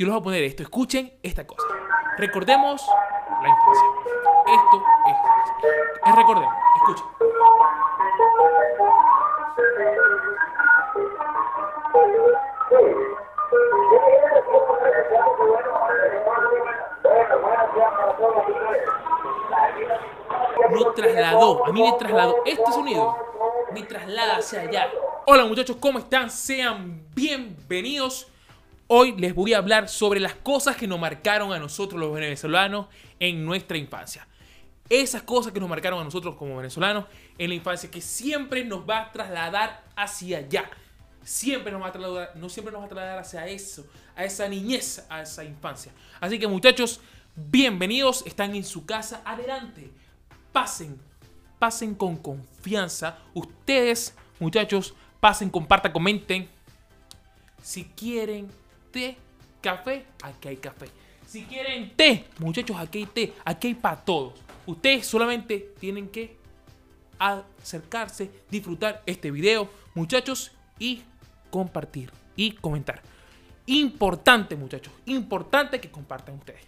yo les voy a poner esto. Escuchen esta cosa. Recordemos la infancia. Esto es. es recordemos. Escuchen. Nos trasladó, a mí me trasladó este sonido, me traslada hacia allá. Hola muchachos, ¿cómo están? Sean bienvenidos. Hoy les voy a hablar sobre las cosas que nos marcaron a nosotros los venezolanos en nuestra infancia. Esas cosas que nos marcaron a nosotros como venezolanos en la infancia, que siempre nos va a trasladar hacia allá. Siempre nos va a trasladar, no siempre nos va a trasladar hacia eso, a esa niñez, a esa infancia. Así que muchachos, bienvenidos, están en su casa, adelante, pasen, pasen con confianza. Ustedes, muchachos, pasen, compartan, comenten. Si quieren té, café, aquí hay café. Si quieren té, muchachos, aquí hay té, aquí hay para todos. Ustedes solamente tienen que acercarse, disfrutar este video, muchachos, y compartir y comentar. Importante, muchachos, importante que compartan ustedes.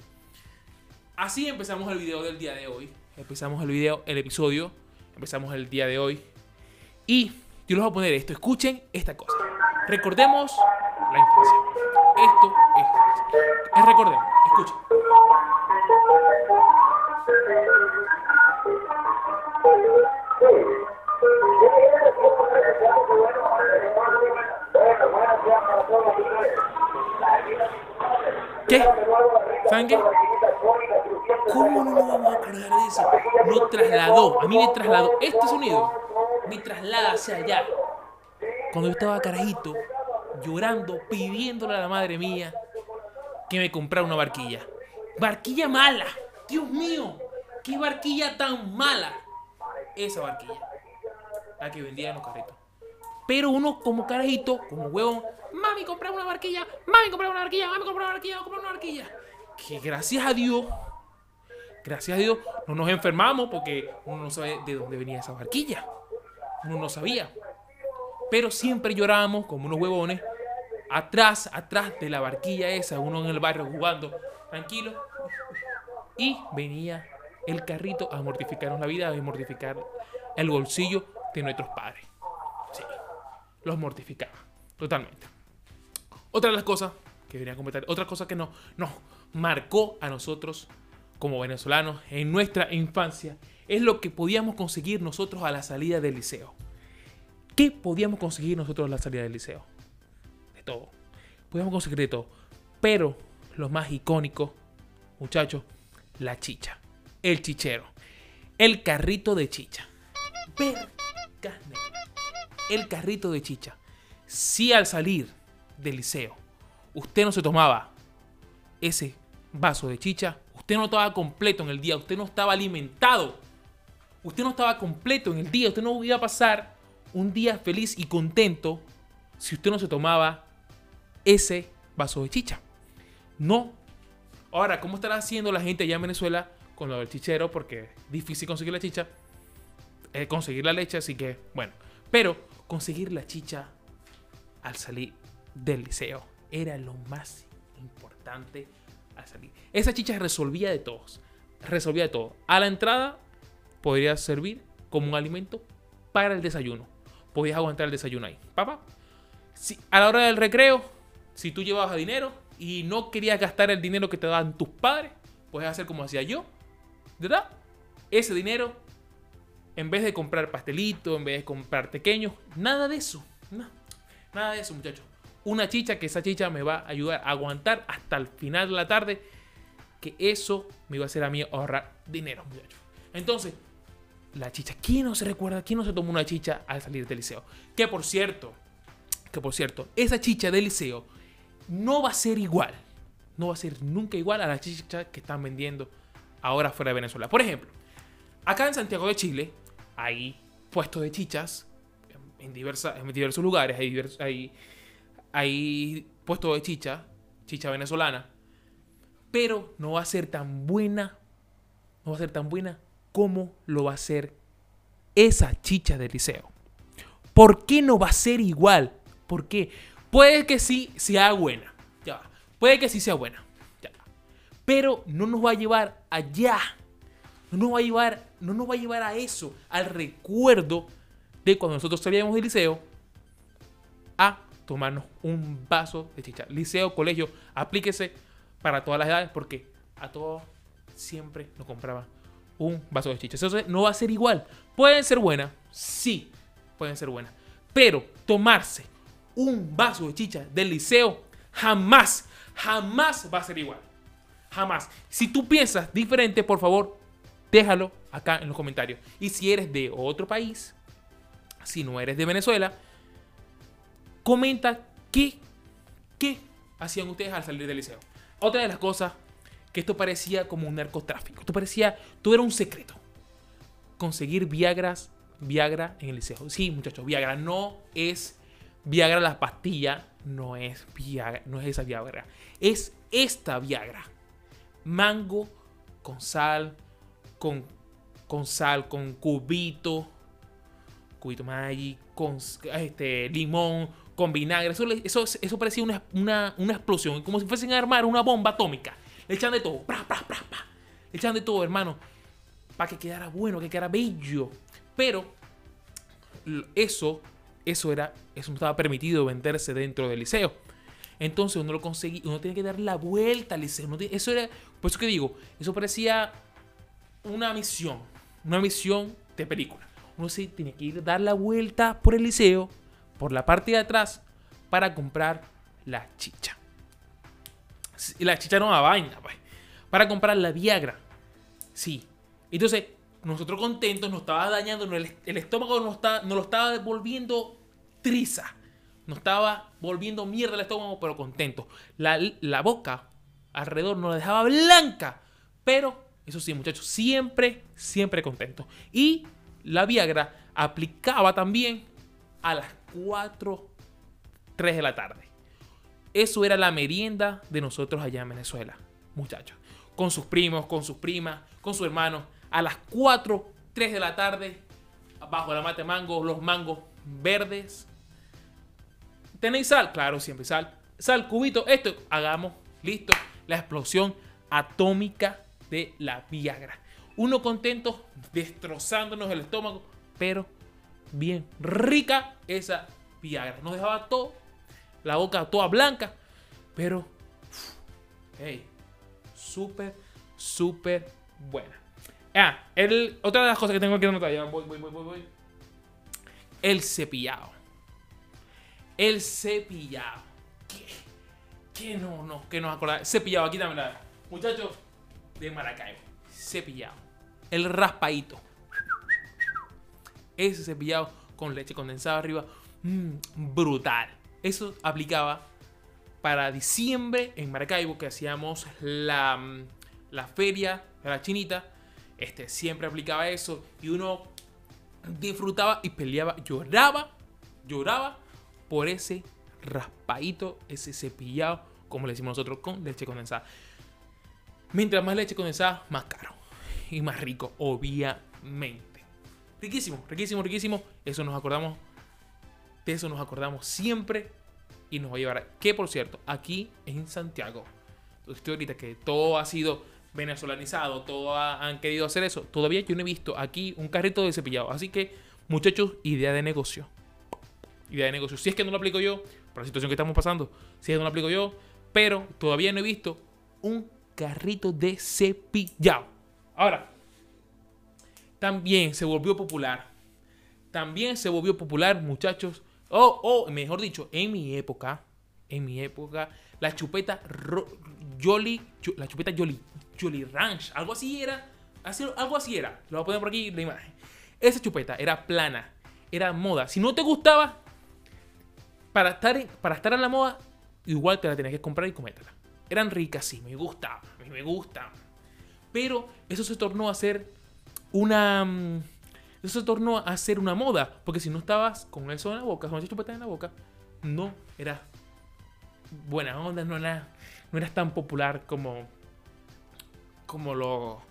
Así empezamos el video del día de hoy. Empezamos el video, el episodio. Empezamos el día de hoy. Y yo les voy a poner esto. Escuchen esta cosa. Recordemos la infancia. Esto es. es recordemos. Escuchen. ¿Qué? ¿Saben qué? ¿Cómo no nos vamos a acordar de eso? Nos trasladó, a mí me trasladó este sonido, me traslada hacia allá. Cuando yo estaba carajito, llorando, pidiéndole a la madre mía que me comprara una barquilla. Barquilla mala, Dios mío, qué barquilla tan mala. Esa barquilla, la que vendía en los carritos. Pero uno como carajito, como huevón, mami, compré una barquilla, mami, compré una barquilla, mami, compré una barquilla, compré una barquilla. Que gracias a Dios, gracias a Dios, no nos enfermamos porque uno no sabe de dónde venía esa barquilla. Uno no sabía. Pero siempre llorábamos como unos huevones, atrás, atrás de la barquilla esa, uno en el barrio jugando, tranquilo. Y venía el carrito a mortificarnos la vida, a mortificar el bolsillo de nuestros padres. Sí, los mortificaba, totalmente. Otra de las cosas que venía a comentar, otra cosa que nos, nos marcó a nosotros como venezolanos en nuestra infancia, es lo que podíamos conseguir nosotros a la salida del liceo. ¿Qué podíamos conseguir nosotros a la salida del liceo? Todo. Podíamos conseguir de todo. Pero lo más icónico, muchachos, la chicha. El chichero. El carrito de chicha. Vergas negras. El carrito de chicha. Si al salir del liceo usted no se tomaba ese vaso de chicha, usted no estaba completo en el día, usted no estaba alimentado. Usted no estaba completo en el día, usted no iba a pasar un día feliz y contento si usted no se tomaba ese vaso de chicha. No. Ahora, ¿cómo estará haciendo la gente allá en Venezuela con lo del chichero? Porque es difícil conseguir la chicha, eh, conseguir la leche, así que, bueno. Pero conseguir la chicha al salir del liceo era lo más importante al salir. Esa chicha resolvía de todos. Resolvía de todo. A la entrada podría servir como un alimento para el desayuno. Podías aguantar el desayuno ahí. Papá. Si, a la hora del recreo, si tú llevabas dinero y no querías gastar el dinero que te daban tus padres, puedes hacer como hacía yo. ¿Verdad? Ese dinero, en vez de comprar pastelito, en vez de comprar pequeños, nada de eso. No, nada de eso, muchachos. Una chicha que esa chicha me va a ayudar a aguantar hasta el final de la tarde. Que eso me iba a hacer a mí ahorrar dinero, muchachos. Entonces, la chicha. ¿Quién no se recuerda? ¿Quién no se tomó una chicha al salir del liceo? Que por cierto, que por cierto, esa chicha del liceo no va a ser igual. No va a ser nunca igual a la chicha que están vendiendo ahora fuera de Venezuela. Por ejemplo, acá en Santiago de Chile hay puestos de chichas en, diversos lugares. Hay, divers, puestos de chicha, chicha venezolana. Pero no va a ser tan buena. No va a ser tan buena como lo va a ser esa chicha del liceo. ¿Por qué no va a ser igual? ¿Por qué? Puede que sí sea buena. Ya. Puede que sí sea buena. Pero no nos va a llevar allá. No nos va a llevar, no nos va a llevar a eso, al recuerdo de cuando nosotros salíamos del liceo a tomarnos un vaso de chicha. Liceo, colegio, aplíquese para todas las edades porque a todos siempre nos compraban un vaso de chicha. Eso no va a ser igual. Pueden ser buenas, sí, pueden ser buenas. Pero tomarse un vaso de chicha del liceo jamás, jamás va a ser igual. Jamás. Si tú piensas diferente, por favor, déjalo acá en los comentarios. Y si eres de otro país, si no eres de Venezuela, comenta qué, qué hacían ustedes al salir del liceo. Otra de las cosas que esto parecía como un narcotráfico. Esto parecía, todo era un secreto. Conseguir Viagras, Viagra en el liceo. Sí, muchachos, Viagra no es Viagra la pastilla, no es Viagra, no es esa Viagra. Es esta Viagra. Mango con sal, con, con sal, con cubito, cubito Maggi, con este, limón, con vinagre. Eso, eso, parecía una, una, una, explosión, como si fuesen a armar una bomba atómica. Le echan de todo, Le echan de todo, hermano, para que quedara bueno, que quedara bello. Pero eso, eso era, eso no estaba permitido venderse dentro del liceo. Entonces uno lo conseguía, uno tiene que dar la vuelta al liceo. eso era, por eso que digo, eso parecía una misión, una misión de película. Uno se tiene que ir dar la vuelta por el liceo, por la parte de atrás, para comprar la chicha. La chicha no da vaina, pues. Para comprar la Viagra. Sí. Entonces, nosotros contentos, nos estaba dañando, el, estómago nos, lo estaba volviendo triza. Nos estaba volviendo mierda el estómago, pero contento. La, la boca alrededor nos la dejaba blanca. Pero, eso sí, muchachos, siempre, siempre contento. Y la Viagra aplicaba también a las 4, 3 de la tarde. Eso era la merienda de nosotros allá en Venezuela, muchachos. Con sus primos, con sus primas, con sus hermanos. A las 4, 3 de la tarde, bajo la mate mango, los mangos verdes. ¿Tenéis sal? Claro, siempre sal. Sal, cubito, esto. Hagamos, listo, la explosión atómica de la Viagra. Uno contento, destrozándonos el estómago, pero bien rica esa Viagra. Nos dejaba todo la boca toda blanca, pero, hey, súper, súper buena. Ah, otra de las cosas que tengo aquí anotar, ya voy, voy, voy, voy, El cepillado. El cepillado. ¿Qué? ¿Qué no, no, que nos acordamos? Cepillado, aquí también la. Muchachos de Maracaibo. Cepillado. El raspadito. Ese cepillado con leche condensada arriba. Mmm, brutal. Eso aplicaba para diciembre en Maracaibo, que hacíamos la, mm, la feria de la chinita. Este, siempre aplicaba eso y uno disfrutaba y peleaba, lloraba, lloraba por ese raspadito, ese cepillado, como le decimos nosotros, con leche condensada. Mientras más leche condensada, más caro y más rico, obviamente. Riquísimo, riquísimo, riquísimo. Eso nos acordamos de eso nos acordamos siempre y nos va a llevar. Que por cierto, aquí en Santiago, estoy ahorita que todo ha sido venezolanizado, todo han querido hacer eso. Todavía yo no he visto aquí un carrito de cepillado. Así que, muchachos, idea de negocio. Idea de negocio. Si es que no lo aplico yo, por la situación que estamos pasando, si es que no lo aplico yo, pero todavía no he visto un carrito de cepillado. Ahora, también se volvió popular. También se volvió popular, muchachos, o, oh, mejor dicho, en mi época, en mi época, la chupeta Jolly, la chupeta Jolly, Jolly Ranch, algo así era, algo así era. Lo voy a poner por aquí la imagen. Esa chupeta era plana, era moda. Si no te gustaba, para estar, para estar en la moda, igual te la tenías que comprar y comértela. Eran ricas, sí, me gustaban, me gusta. Pero eso se tornó a ser una mm, eso se tornó a ser una moda, porque si no estabas con eso en la boca, con esa chupeta en la boca, no eras buena onda, no, era, no eras tan popular como, como, lo,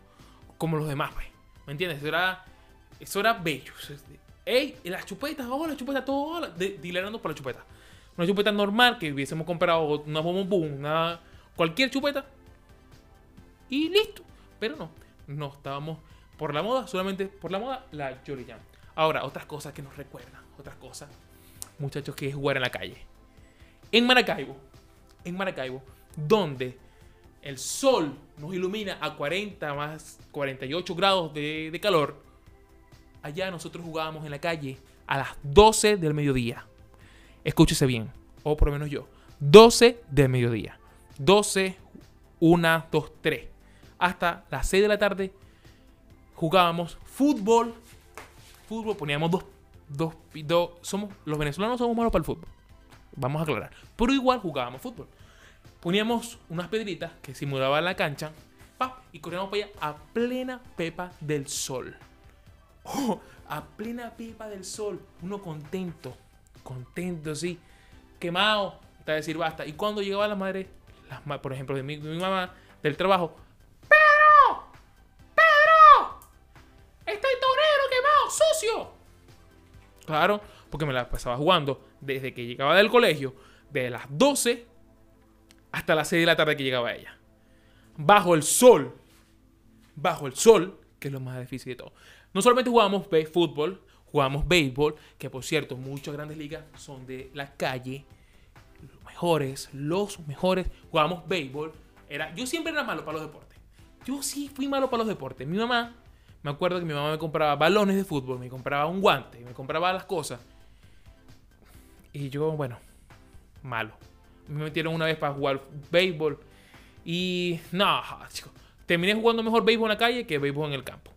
como los demás, pues. ¿Me entiendes? Eso era, eso era bello. Ey, las chupetas, oh, las chupetas, todo, dilerando por la chupeta. Una chupeta normal que hubiésemos comprado una boom boom, una, cualquier chupeta y listo. Pero no, no estábamos por la moda, solamente por la moda, la Jolly Jam. Ahora, otras cosas que nos recuerdan, otras cosas, muchachos, que es jugar en la calle. En Maracaibo, en Maracaibo, donde el sol nos ilumina a 40 más 48 grados de, de calor, allá nosotros jugábamos en la calle a las 12 del mediodía. Escúchese bien, o por lo menos yo. 12 del mediodía. 12, 1, 2, 3. Hasta las 6 de la tarde jugábamos fútbol. Fútbol, poníamos dos, dos, dos, somos, los venezolanos somos malos para el fútbol. Vamos a aclarar. Pero igual jugábamos fútbol. Poníamos unas pedritas que simulaban la cancha y corríamos para allá a plena pepa del sol. Oh, a plena pepa del sol. Uno contento, contento, sí. Quemado, hasta decir basta. Y cuando llegaba la madre, las, por ejemplo, de mi, de mi mamá, del trabajo, sucio. Claro, porque me la pasaba jugando desde que llegaba del colegio, de las 12 hasta las 6 de la tarde que llegaba ella. Bajo el sol. Bajo el sol, que es lo más difícil de todo. No solamente jugábamos fútbol, jugábamos béisbol, que por cierto, muchas grandes ligas son de la calle. Los mejores, los mejores. Jugábamos béisbol. Era, yo siempre era malo para los deportes. Yo sí fui malo para los deportes. Mi mamá me acuerdo que mi mamá me compraba balones de fútbol, me compraba un guante, me compraba las cosas. Y yo, bueno, malo. Me metieron una vez para jugar béisbol. Y no, chicos. Terminé jugando mejor béisbol en la calle que béisbol en el campo.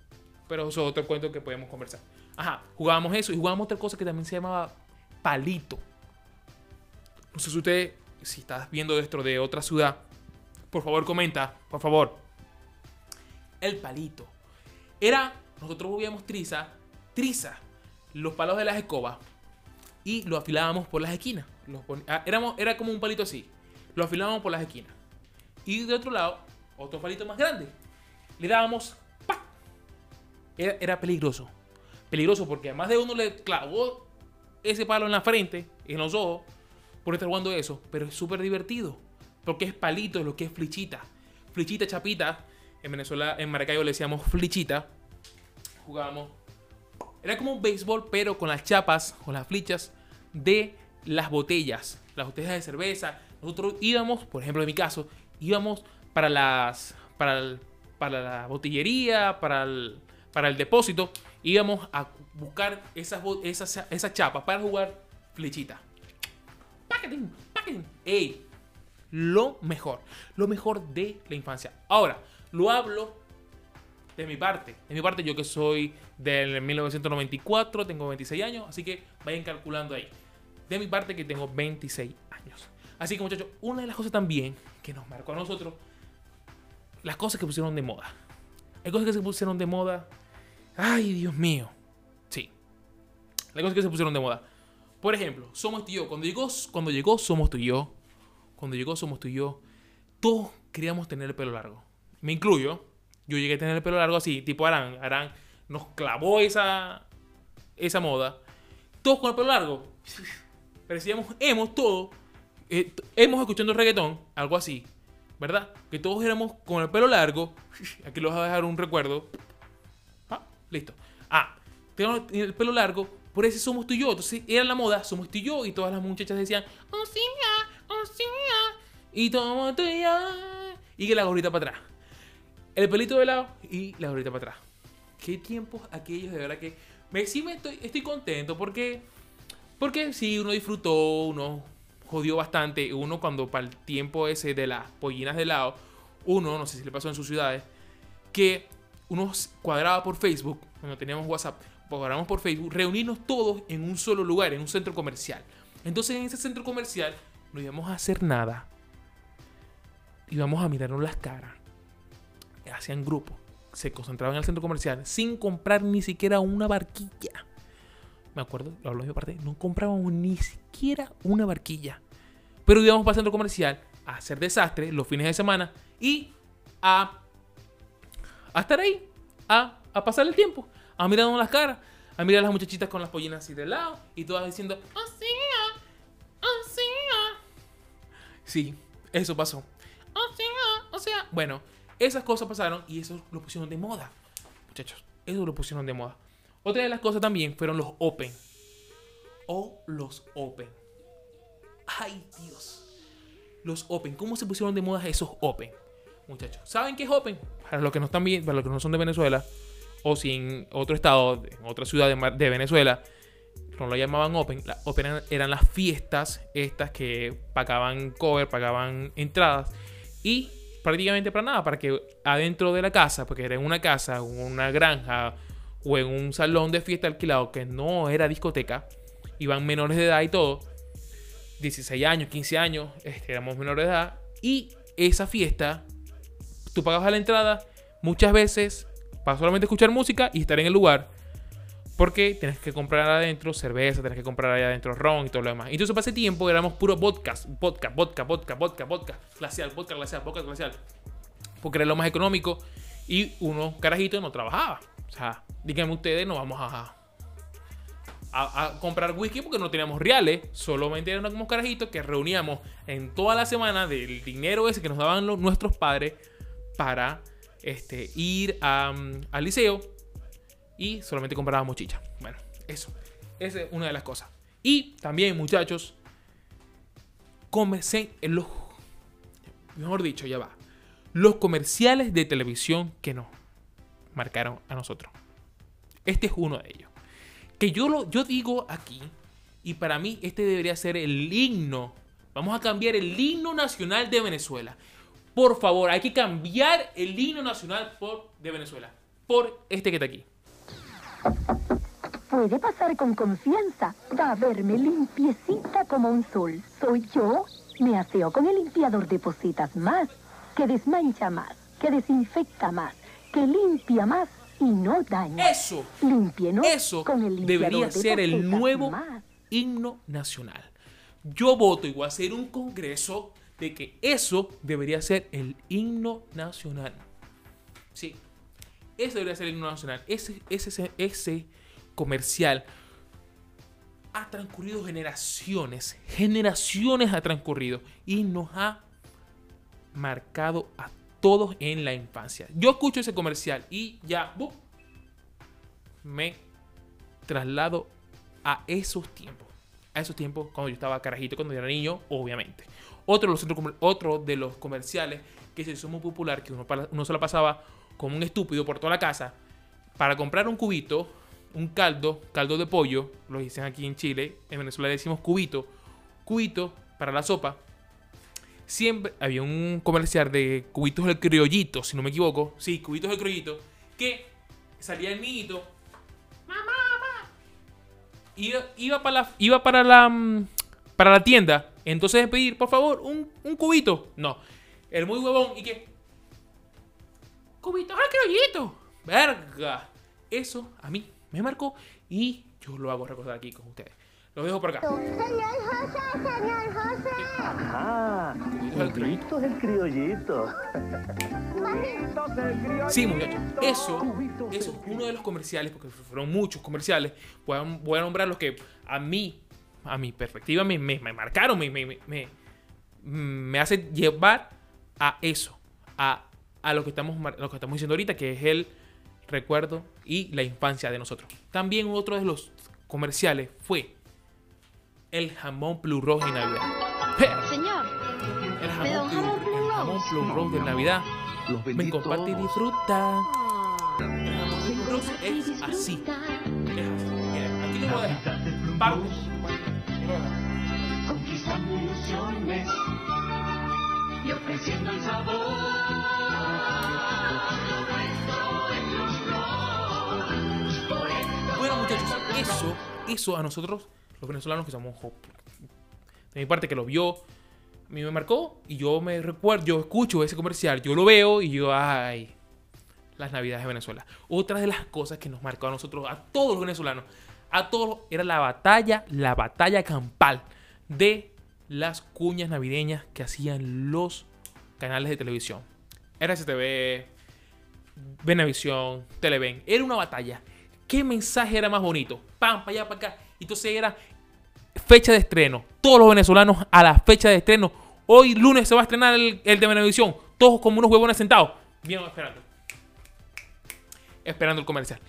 Pero eso es otro cuento que podemos conversar. Ajá, jugábamos eso y jugábamos otra cosa que también se llamaba palito. No sé si usted, si estás viendo esto de otra ciudad, por favor comenta, por favor. El palito. Era, nosotros jugábamos triza, triza, los palos de las escobas y lo afilábamos por las esquinas. Ah, éramos, era como un palito así. Lo afilábamos por las esquinas. Y de otro lado, otro palito más grande. Le dábamos ¡pa! Era, era, peligroso. Peligroso porque además de uno le clavó ese palo en la frente, en los ojos, por estar jugando eso. Pero es súper divertido. Porque es palito, lo que es flichita. Flichita, chapita, en Venezuela, en Maracaibo le decíamos flichita. Jugábamos. Era como un béisbol, pero con las chapas, con las flichas de las botellas. Las botellas de cerveza. Nosotros íbamos, por ejemplo, en mi caso, íbamos para las. para, para la botillería, para el, para el depósito. Íbamos a buscar esas, esas, chapas para jugar flichita. Packaging, packaging. ¡Ey! Lo mejor. Lo mejor de la infancia. Ahora, lo hablo de mi parte. De mi parte, yo que soy del 1994, tengo 26 años, así que vayan calculando ahí. De mi parte, que tengo 26 años. Así que, muchachos, una de las cosas también que nos marcó a nosotros, las cosas que pusieron de moda. Hay cosas que se pusieron de moda. Ay, Dios mío. Sí. Las cosas que se pusieron de moda. Por ejemplo, somos tú y yo. Cuando llegó, cuando llegó Somos tú y yo. Cuando llegó Somos tú y yo. Todos queríamos tener el pelo largo me incluyo, yo llegué a tener el pelo largo así, tipo Arán. Arán nos clavó esa, esa moda. Todos con el pelo largo. Parecíamos hemos todos. Eh, hemos escuchando reggaetón, algo así. ¿Verdad? Que todos éramos con el pelo largo. Aquí les voy a dejar un recuerdo. Ah, listo. Ah, tengo el pelo largo. Por eso somos tú y yo. Entonces era la moda, somos tú y yo. Y todas las muchachas decían, oh sí, oh sí. Y todo tú y yo. Y que la gorrita para atrás el pelito de lado y la gorrita para atrás. Qué tiempos aquellos, de verdad que me, sí me estoy, estoy contento porque, porque sí, uno disfrutó, uno jodió bastante. Uno cuando para el tiempo ese de las pollinas de lado, uno, no sé si le pasó en sus ciudades, que uno cuadraba por Facebook, cuando teníamos WhatsApp, cuadrábamos por Facebook, reunirnos todos en un solo lugar, en un centro comercial. Entonces en ese centro comercial no íbamos a hacer nada. Íbamos a mirarnos las caras hacían grupo, se concentraban en el centro comercial sin comprar ni siquiera una barquilla. Me acuerdo, lo hablo de mi parte, no comprábamos ni siquiera una barquilla. Pero íbamos para el centro comercial a hacer desastre los fines de semana y a, estar ahí, a, pasar el tiempo, a mirarnos las caras, a mirar a las muchachitas con las pollinas así de lado y todas diciendo, ¡Oh, sí! ¡Oh, sí! Sí, eso pasó. ¡Oh, O sea, bueno, esas cosas pasaron y eso lo pusieron de moda. Muchachos, eso lo pusieron de moda. Otra de las cosas también fueron los Open. O los Open. Ay, Dios. Los Open. ¿Cómo se pusieron de moda esos Open? Muchachos, ¿saben qué es Open? Para los que no están bien, para los que no son de Venezuela, o si en otro estado, en otra ciudad de, Venezuela, no lo llamaban Open. La Open eran, eran las fiestas estas que pagaban cover, pagaban entradas. Y prácticamente para nada, para que adentro de la casa, porque era en una casa, una granja o en un salón de fiesta alquilado que no era discoteca, iban menores de edad y todo, 16 años, 15 años, este, éramos menores de edad, y esa fiesta, tú pagabas la entrada muchas veces para solamente escuchar música y estar en el lugar. Porque tienes que comprar adentro cerveza, tienes que comprar ahí adentro ron y todo lo demás. Entonces, para ese tiempo éramos puro podcast, podcast, vodka, vodka, vodka, vodka, glacial, vodka, glacial, vodka, glacial. Porque era lo más económico y uno, carajito, no trabajaba. O sea, díganme ustedes, no vamos a, a, comprar whisky porque no teníamos reales. Solamente éramos carajitos que reuníamos en toda la semana del dinero ese que nos daban nuestros padres para este, ir al liceo y solamente comprábamos chicha. Bueno, eso. Esa es una de las cosas. Y también, muchachos, comerciales, los, mejor dicho, ya va. Los comerciales de televisión que nos marcaron a nosotros. Este es uno de ellos. Que yo, lo, yo digo aquí, y para mí este debería ser el himno. Vamos a cambiar el himno nacional de Venezuela. Por favor, hay que cambiar el himno nacional por, de Venezuela. Por este que está aquí. Puede pasar con confianza. Va a verme limpiecita como un sol. Soy yo. Me aseo con el limpiador de positas más, que desmancha más, que desinfecta más, que limpia más y no daña. Eso. Límpienos Eso con el limpiador debería de ser el nuevo más. himno nacional. Yo voto y voy a hacer un congreso de que eso debería ser el himno nacional. Sí. Eso debería ser el himno nacional. Ese, ese, ese, ese comercial ha transcurrido generaciones. Generaciones ha transcurrido. Y nos ha marcado a todos en la infancia. Yo escucho ese comercial y ya ¡bum! me traslado a esos tiempos. A esos tiempos cuando yo estaba carajito, cuando yo era niño, obviamente. Otro de los, otro de los comerciales que se hizo muy popular, que uno, se la pasaba como un estúpido por toda la casa, para comprar un cubito, un caldo, caldo de pollo, lo dicen aquí en Chile, en Venezuela decimos cubito, cubito para la sopa. Siempre había un comercial de cubitos del criollito, si no me equivoco. Sí, cubitos del criollito, que salía el niñito. Iba, iba para la iba para la mm, para la tienda. Entonces pedir por favor un, un cubito. No. El muy huevón y que cubito al criollito verga eso a mí me marcó y yo lo hago recordar aquí con ustedes. Lo dejo por acá. Señor José, señor José. Ah, Cubitos del criollito. cubitos del criollito. Sí, muchachos. Eso, eso es uno de los comerciales, porque fueron muchos comerciales. Voy a, voy a nombrar los que a mí, a mi perspectiva, me, me- me marcaron, me, me, me, me- hace llevar a eso, a, a lo, que estamos, lo que estamos diciendo ahorita, que es el recuerdo y la infancia de nosotros. También otro de los comerciales fue el jamón Blue Rose de Navidad. Blue Rose de Navidad. Los Ven, comparte y disfruta. Rose es así. Es así. Mira, aquí lo voy a dejar. Parte. conquistando ilusiones y ofreciendo el sabor. Bueno, muchachos, eso, eso a nosotros, los venezolanos que somos de mi parte que lo vio, mí me marcó y yo me recuerdo, yo escucho ese comercial, yo lo veo y yo, ay, las navidades de Venezuela. Otra de las cosas que nos marcó a nosotros, a todos los venezolanos, a todos, era la batalla, la batalla campal de las cuñas navideñas que hacían los canales de televisión. RCTV, Venevisión, Televen. Era una batalla. ¿Qué mensaje era más bonito? Pam, para allá, para acá. Entonces era fecha de estreno. Todos los venezolanos a la fecha de estreno. Hoy lunes se va a estrenar el, de Venevisión. todos como unos huevones sentados. Bien, esperando. Esperando el comercial.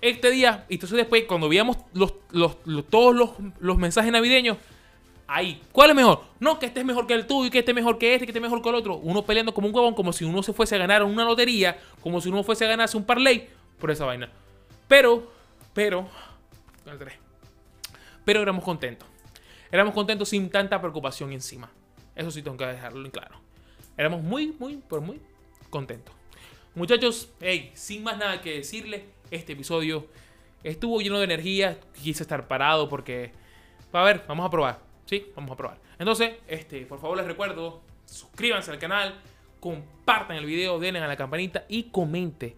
Este día, y entonces después, cuando veíamos los, todos los, mensajes navideños, ahí, ¿cuál es mejor? No, que este es mejor que el tuyo, que este es mejor que este, que este es mejor que el otro. Uno peleando como un huevón, como si uno se fuese a ganar una lotería, como si uno fuese a ganarse un parlay por esa vaina. Pero, pero, pero éramos contentos. Éramos contentos sin tanta preocupación encima. Eso sí tengo que dejarlo en claro. Éramos muy, muy, pero muy contentos. Muchachos, hey, sin más nada que decirle, este episodio estuvo lleno de energía. Quise estar parado porque. A ver, vamos a probar. Sí, vamos a probar. Entonces, este, por favor les recuerdo, suscríbanse al canal, compartan el video, denle a la campanita y comente.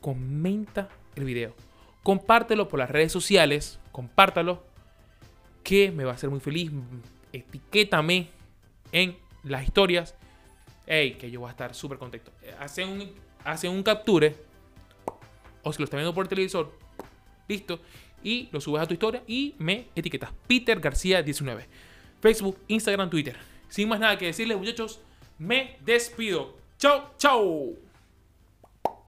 Comenta el video. Compártelo por las redes sociales. Compártalo. Que me va a hacer muy feliz. Etiquétame en las historias. Ey, que yo voy a estar súper contento. Hacen un, hacen un capture. O si lo están viendo por el televisor. Listo. Y lo subes a tu historia y me etiquetas. Peter García 19. Facebook, Instagram, Twitter. Sin más nada que decirles, muchachos. Me despido. Chau, chau.